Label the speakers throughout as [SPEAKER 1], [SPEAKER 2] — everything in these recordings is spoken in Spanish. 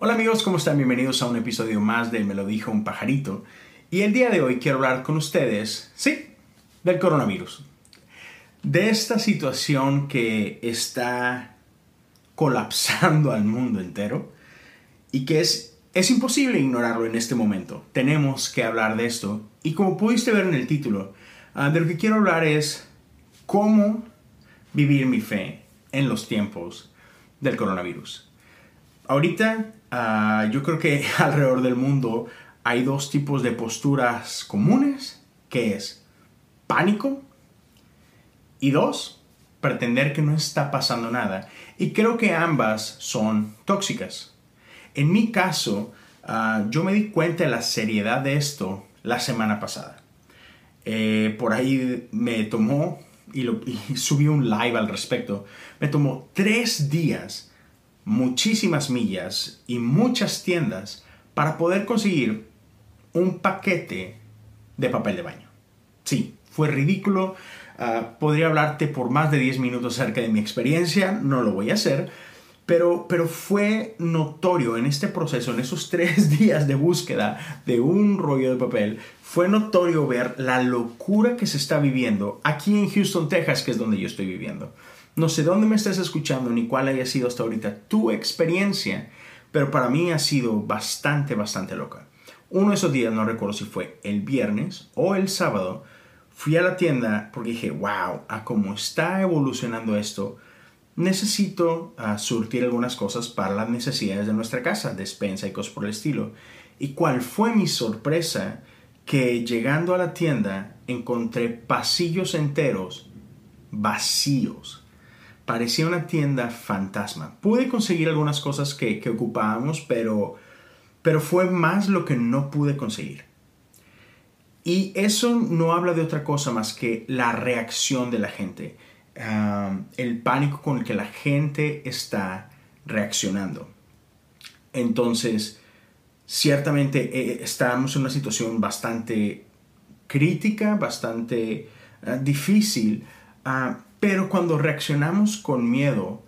[SPEAKER 1] Hola amigos, ¿cómo están? Bienvenidos a un episodio más de Me lo dijo un pajarito. Y el día de hoy quiero hablar con ustedes, sí, del coronavirus. De esta situación que está colapsando al mundo entero y que es, es imposible ignorarlo en este momento. Tenemos que hablar de esto. Y como pudiste ver en el título, ah, de lo que quiero hablar es cómo vivir mi fe en los tiempos del coronavirus. Ahorita ah, yo creo que alrededor del mundo hay dos tipos de posturas comunes, que es pánico y dos, pretender que no está pasando nada. Y creo que ambas son tóxicas. En mi caso, ah, yo me di cuenta de la seriedad de esto la semana pasada. Eh, por ahí me tomó y, subí un live al respecto. Me tomó tres días, muchísimas millas y muchas tiendas para poder conseguir un paquete de papel de baño. Sí, fue ridículo. Ah, podría hablarte por más de 10 minutos acerca de mi experiencia, no lo voy a hacer, pero, pero fue notorio en este proceso, en esos tres días de búsqueda de un rollo de papel, fue notorio ver la locura que se está viviendo aquí en Houston, Texas, que es donde yo estoy viviendo. No sé dónde me estás escuchando ni cuál haya sido hasta ahorita tu experiencia, pero para mí ha sido bastante, bastante loca. Uno de esos días, no recuerdo si fue el viernes o el sábado, fui a la tienda porque dije, wow, a cómo está evolucionando esto, necesito uh, surtir algunas cosas para las necesidades de nuestra casa, despensa y cosas por el estilo. ¿Y cuál fue mi sorpresa? Que llegando a la tienda encontré pasillos enteros vacíos. Parecía una tienda fantasma. Pude conseguir algunas cosas que, que ocupábamos, pero pero fue más lo que no pude conseguir. Y eso no habla de otra cosa más que la reacción de la gente, el pánico con el que la gente está reaccionando. Entonces, ciertamente eh, estamos en una situación bastante crítica, bastante ah, difícil, ah, pero cuando reaccionamos con miedo,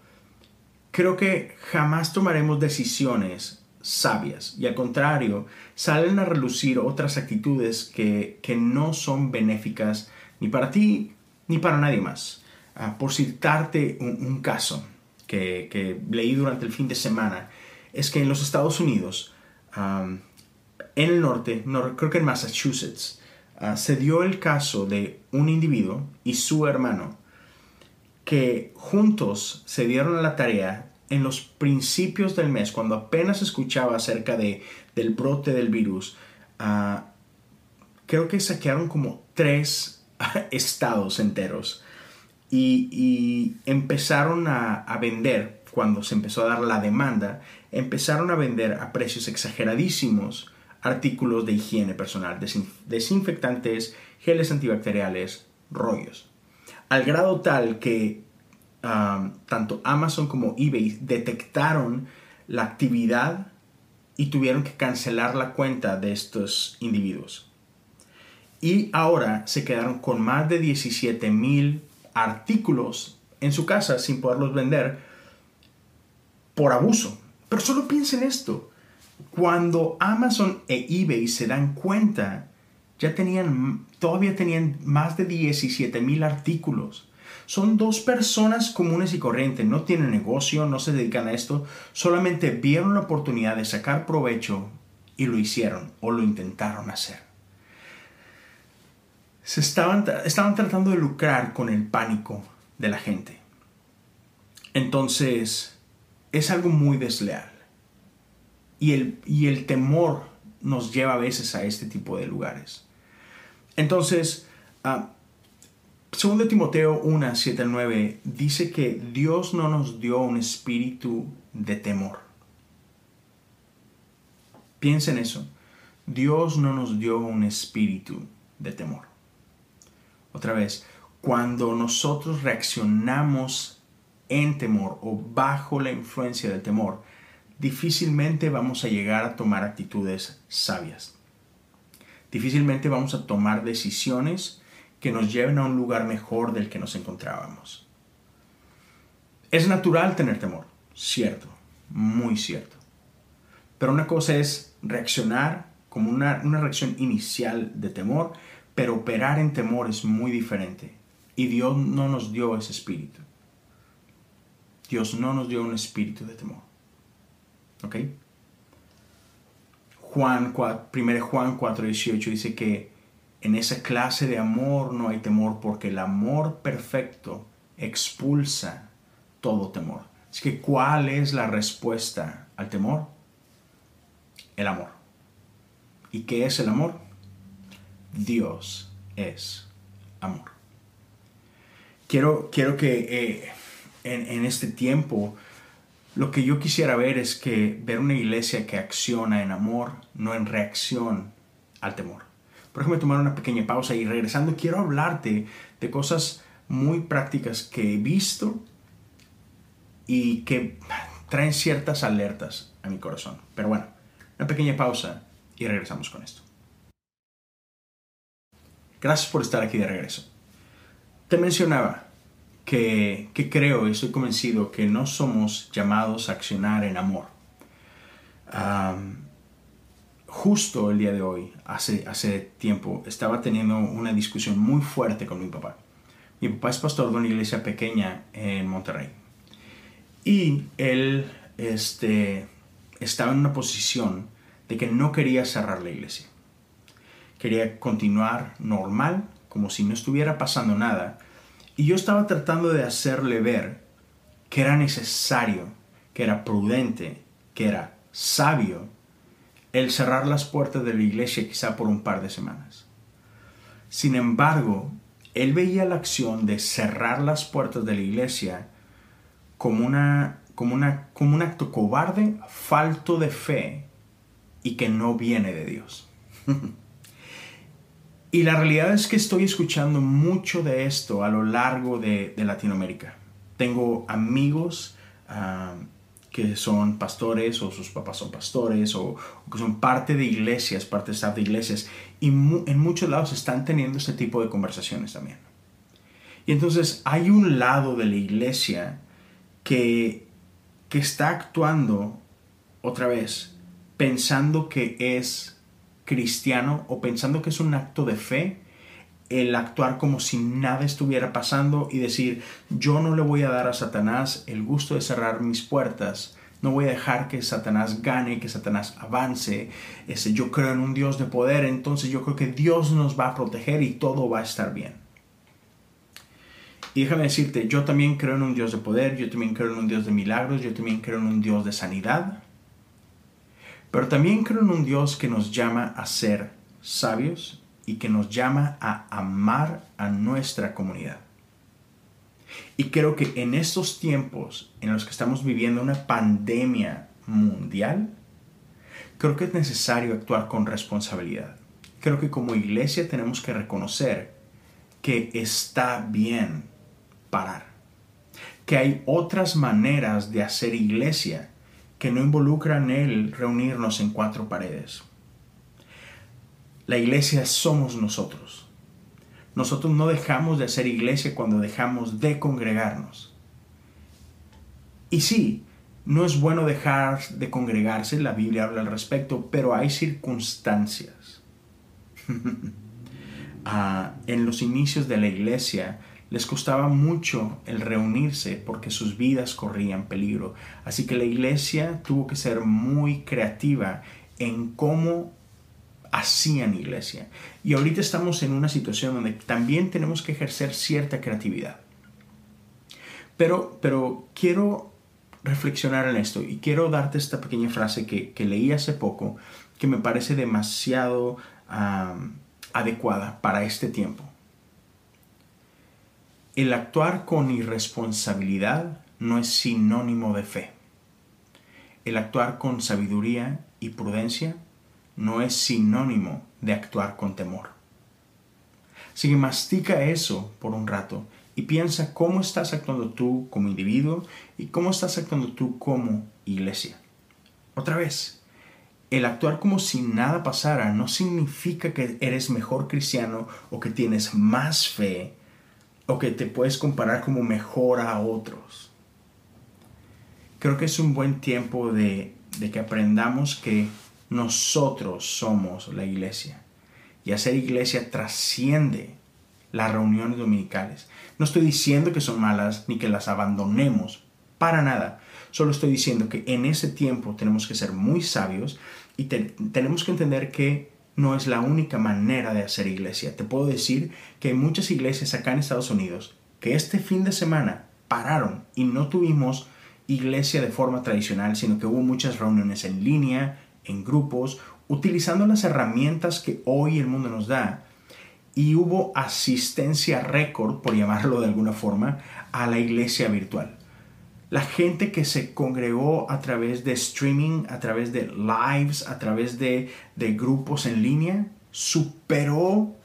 [SPEAKER 1] creo que jamás tomaremos decisiones sabias y al contrario, salen a relucir otras actitudes que, no son benéficas ni para ti ni para nadie más. Ah, por citarte un, caso que, leí durante el fin de semana, es que en los Estados Unidos, en el norte, no, creo que en Massachusetts, ah, se dio el caso de un individuo y su hermano que juntos se dieron a la tarea en los principios del mes, cuando apenas escuchaba acerca de, del brote del virus, ah, creo que saquearon como tres estados enteros y, empezaron a, vender, cuando se empezó a dar la demanda, empezaron a vender a precios exageradísimos artículos de higiene personal, desinfectantes, geles antibacteriales, rollos. Al grado tal que tanto Amazon como eBay detectaron la actividad y tuvieron que cancelar la cuenta de estos individuos. Y ahora se quedaron con más de 17 mil artículos en su casa sin poderlos vender por abuso. Pero solo piensen esto. Cuando Amazon e eBay se dan cuenta, ya tenían, todavía tenían más de 17 mil artículos son dos personas comunes y corrientes, no tienen negocio, no se dedican a esto, solamente vieron la oportunidad de sacar provecho y lo hicieron o lo intentaron hacer. Se estaban, estaban tratando de lucrar con el pánico de la gente. Entonces, es algo muy desleal. Y el, y el temor nos lleva a veces a este tipo de lugares. Entonces, ah, Segundo Timoteo 1, 7 9 dice que Dios no nos dio un espíritu de temor. Piensa en eso. Dios no nos dio un espíritu de temor. Otra vez, cuando nosotros reaccionamos en temor o bajo la influencia del temor, difícilmente vamos a llegar a tomar actitudes sabias. Difícilmente vamos a tomar decisiones que nos lleven a un lugar mejor del que nos encontrábamos. Es natural tener temor. cierto, muy cierto. Pero una cosa es reaccionar como una, una reacción inicial de temor, pero operar en temor es muy diferente. Y Dios no nos dio ese espíritu. Dios no nos dio un espíritu de temor. ¿Ok? Juan 4, 1 Juan 4:18 dice que en esa clase de amor no hay temor porque el amor perfecto expulsa todo temor. Así que, ¿cuál es la respuesta al temor? El amor. ¿Y qué es el amor? Dios es amor. Quiero, quiero que eh, en, en este tiempo lo que yo quisiera ver es que ver una iglesia que acciona en amor, no en reacción al temor. Por ejemplo, tomar una pequeña pausa y regresando quiero hablarte de cosas muy prácticas que he visto y que traen ciertas alertas a mi corazón. Pero bueno, una pequeña pausa y regresamos con esto. Gracias por estar aquí de regreso. Te mencionaba que, creo y estoy convencido que no somos llamados a accionar en amor. justo el día de hoy, hace, hace tiempo, estaba teniendo una discusión muy fuerte con mi papá. Mi papá es pastor de una iglesia pequeña en Monterrey. Y él este, estaba en una posición de que no quería cerrar la iglesia. Quería continuar normal, como si no estuviera pasando nada, y yo estaba tratando de hacerle ver que era necesario, que era prudente, que era sabio el cerrar las puertas de la iglesia quizá por un par de semanas. Sin embargo, él veía la acción de cerrar las puertas de la iglesia como, una, como, una, como un acto cobarde, falto de fe y que no viene de Dios. Y la realidad es que estoy escuchando mucho de esto a lo largo de, Latinoamérica. Tengo amigos ah, que son pastores o sus papás son pastores o, que son parte de iglesias, parte de staff de iglesias y en muchos lados están teniendo este tipo de conversaciones también. Y entonces hay un lado de la iglesia que, que está actuando otra vez pensando que es cristiano o pensando que es un acto de fe el actuar como si nada estuviera pasando y decir yo no le voy a dar a Satanás el gusto de cerrar mis puertas no voy a dejar que Satanás gane, que Satanás avance. Ese, yo creo en un Dios de poder, entonces yo creo que Dios nos va a proteger y todo va a estar bien. Y déjame decirte, yo también creo en un Dios de poder, yo también creo en un Dios de milagros, yo también creo en un Dios de sanidad. Pero también creo en un Dios que nos llama a ser sabios y que nos llama a amar a nuestra comunidad. Y creo que en estos tiempos en los que estamos viviendo una pandemia mundial, creo que es necesario actuar con responsabilidad. Creo que como iglesia tenemos que reconocer que está bien parar, que hay otras maneras de hacer iglesia que no involucran el reunirnos en cuatro paredes. La iglesia somos nosotros. Nosotros no dejamos de hacer iglesia cuando dejamos de congregarnos. Y sí, no es bueno dejar de congregarse, la Biblia habla al respecto, pero hay circunstancias. Ah, en los inicios de la iglesia, les costaba mucho el reunirse porque sus vidas corrían peligro. Así que la iglesia tuvo que ser muy creativa en cómo hacían iglesia. Y ahorita estamos en una situación donde también tenemos que ejercer cierta creatividad. Pero, pero quiero reflexionar en esto y quiero darte esta pequeña frase que, leí hace poco que me parece demasiado adecuada para este tiempo. El actuar con irresponsabilidad no es sinónimo de fe. El actuar con sabiduría y prudencia no es sinónimo de actuar con temor. Así que mastica eso por un rato y piensa cómo estás actuando tú como individuo y cómo estás actuando tú como iglesia. Otra vez, el actuar como si nada pasara no significa que eres mejor cristiano o que tienes más fe o que te puedes comparar como mejor a otros. creo que es un buen tiempo de, de que aprendamos que nosotros somos la iglesia. Y hacer iglesia trasciende las reuniones dominicales. No estoy diciendo que son malas ni que las abandonemos, para nada. Solo estoy diciendo que en ese tiempo tenemos que ser muy sabios y tenemos que entender que no es la única manera de hacer iglesia. Te puedo decir que hay muchas iglesias acá en Estados Unidos que este fin de semana pararon y no tuvimos iglesia de forma tradicional, sino que hubo muchas reuniones en línea, en grupos, utilizando las herramientas que hoy el mundo nos da. Y hubo asistencia récord, por llamarlo de alguna forma, a la iglesia virtual. La gente que se congregó a través de streaming, a través de lives, a través de, grupos en línea, superó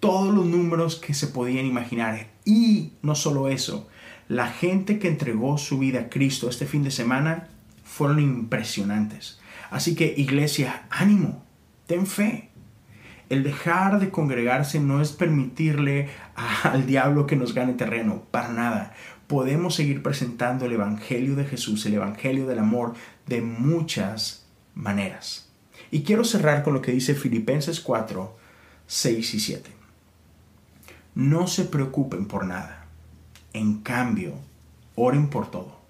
[SPEAKER 1] todos los números que se podían imaginar. Y no solo eso, la gente que entregó su vida a Cristo este fin de semana fueron impresionantes. Así que iglesia, ánimo, ten fe. El dejar de congregarse no es permitirle al diablo que nos gane terreno, para nada. Podemos seguir presentando el Evangelio de Jesús, el Evangelio del amor, de muchas maneras. Y quiero cerrar con lo que dice Filipenses 4, 6 y 7. No se preocupen por nada. En cambio, oren por todo.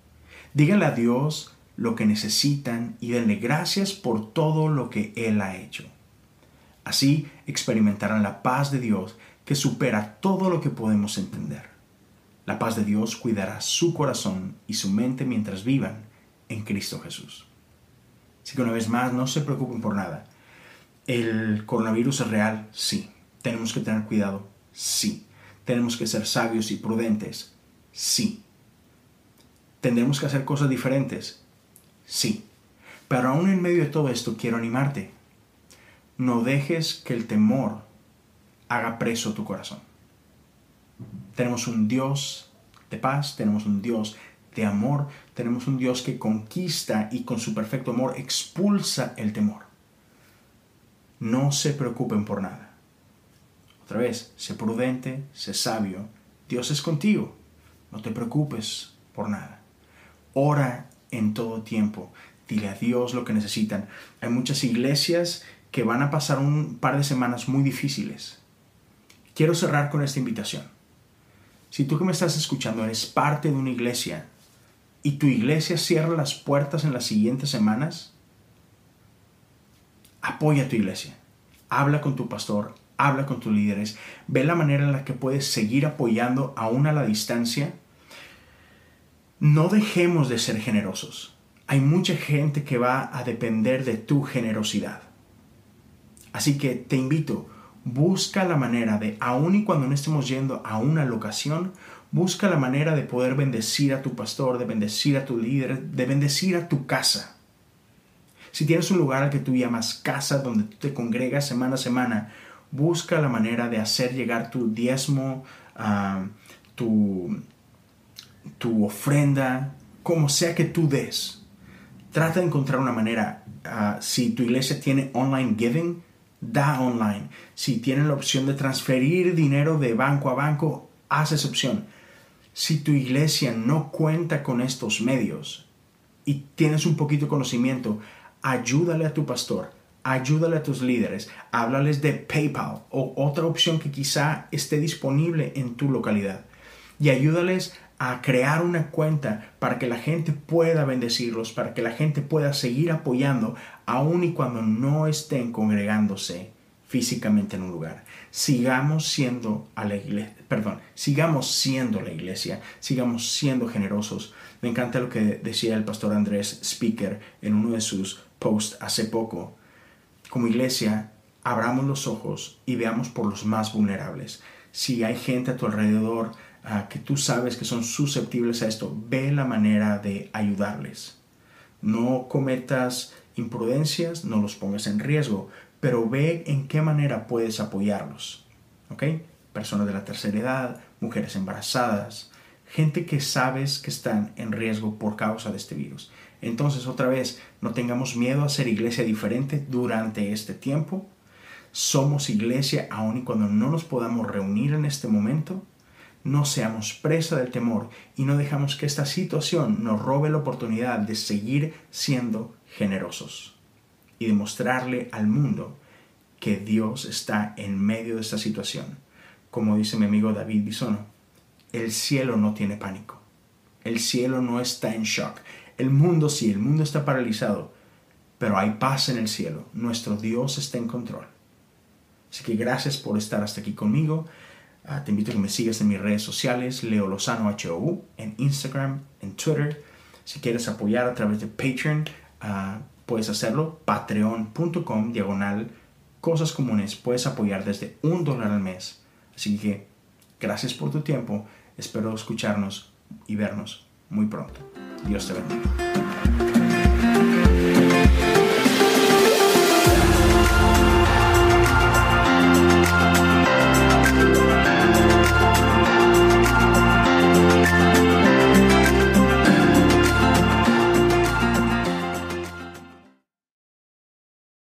[SPEAKER 1] Díganle a Dios lo que necesitan y denle gracias por todo lo que Él ha hecho. Así experimentarán la paz de Dios que supera todo lo que podemos entender. La paz de Dios cuidará su corazón y su mente mientras vivan en Cristo Jesús. Así que una vez más, no se preocupen por nada. ¿El coronavirus es real? Sí. ¿Tenemos que tener cuidado? Sí. ¿Tenemos que ser sabios y prudentes? Sí. ¿Tendremos que hacer cosas diferentes? Sí. Pero aún en medio de todo esto quiero animarte. No dejes que el temor haga preso tu corazón. Tenemos un Dios de paz, tenemos un Dios de amor, tenemos un Dios que conquista y con su perfecto amor expulsa el temor. No se preocupen por nada. Otra vez, sé prudente, sé sabio. Dios es contigo. No te preocupes por nada. Ora en todo tiempo. Dile a Dios lo que necesitan. Hay muchas iglesias que van a pasar un par de semanas muy difíciles. Quiero cerrar con esta invitación. Si tú que me estás escuchando eres parte de una iglesia y tu iglesia cierra las puertas en las siguientes semanas, apoya a tu iglesia. Habla con tu pastor, habla con tus líderes, ve la manera en la que puedes seguir apoyando aún a la distancia no dejemos de ser generosos. Hay mucha gente que va a depender de tu generosidad. Así que te invito, busca la manera de, aun y cuando no estemos yendo a una locación, busca la manera de poder bendecir a tu pastor, de bendecir a tu líder, de bendecir a tu casa. Si tienes un lugar al que tú llamas casa, donde tú te congregas semana a semana, busca la manera de hacer llegar tu diezmo, uh, tu, tu ofrenda, como sea que tú des. Trata de encontrar una manera. Ah, si tu iglesia tiene online giving, da online. Si tiene la opción de transferir dinero de banco a banco, haz esa opción. Si tu iglesia no cuenta con estos medios y tienes un poquito de conocimiento, ayúdale a tu pastor, ayúdale a tus líderes, háblales de PayPal o otra opción que quizá esté disponible en tu localidad y ayúdales a crear una cuenta para que la gente pueda bendecirlos, para que la gente pueda seguir apoyando, aun y cuando no estén congregándose físicamente en un lugar. Sigamos siendo la iglesia, perdón, sigamos siendo la iglesia, sigamos siendo generosos. Me encanta lo que decía el pastor Andrés Speaker en uno de sus posts hace poco. Como iglesia, abramos los ojos y veamos por los más vulnerables. Si hay gente a tu alrededor que tú sabes que son susceptibles a esto, ve la manera de ayudarles. No cometas imprudencias, no los pongas en riesgo, pero ve en qué manera puedes apoyarlos. ¿Ok? Personas de la tercera edad, mujeres embarazadas, gente que sabes que están en riesgo por causa de este virus. Entonces, otra vez, no tengamos miedo a ser iglesia diferente durante este tiempo. Somos iglesia aun y cuando no nos podamos reunir en este momento no seamos presa del temor y no dejamos que esta situación nos robe la oportunidad de seguir siendo generosos y demostrarle al mundo que Dios está en medio de esta situación. Como dice mi amigo David Bisono, el cielo no tiene pánico. El cielo no está en shock. El mundo sí, el mundo está paralizado, pero hay paz en el cielo. Nuestro Dios está en control. Así que gracias por estar hasta aquí conmigo. Ah, te invito a que me sigas en mis redes sociales, Leo Lozano HOU, en Instagram, en Twitter. Si quieres apoyar a través de Patreon, ah, puedes hacerlo. Patreon.com, diagonal, cosas comunes. Puedes apoyar desde un dólar al mes. Así que gracias por tu tiempo. Espero escucharnos y vernos muy pronto. Dios te bendiga.